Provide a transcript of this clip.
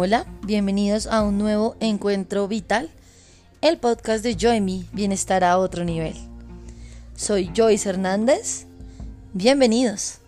Hola, bienvenidos a un nuevo encuentro vital, el podcast de Joy Bienestar a otro nivel. Soy Joyce Hernández. Bienvenidos.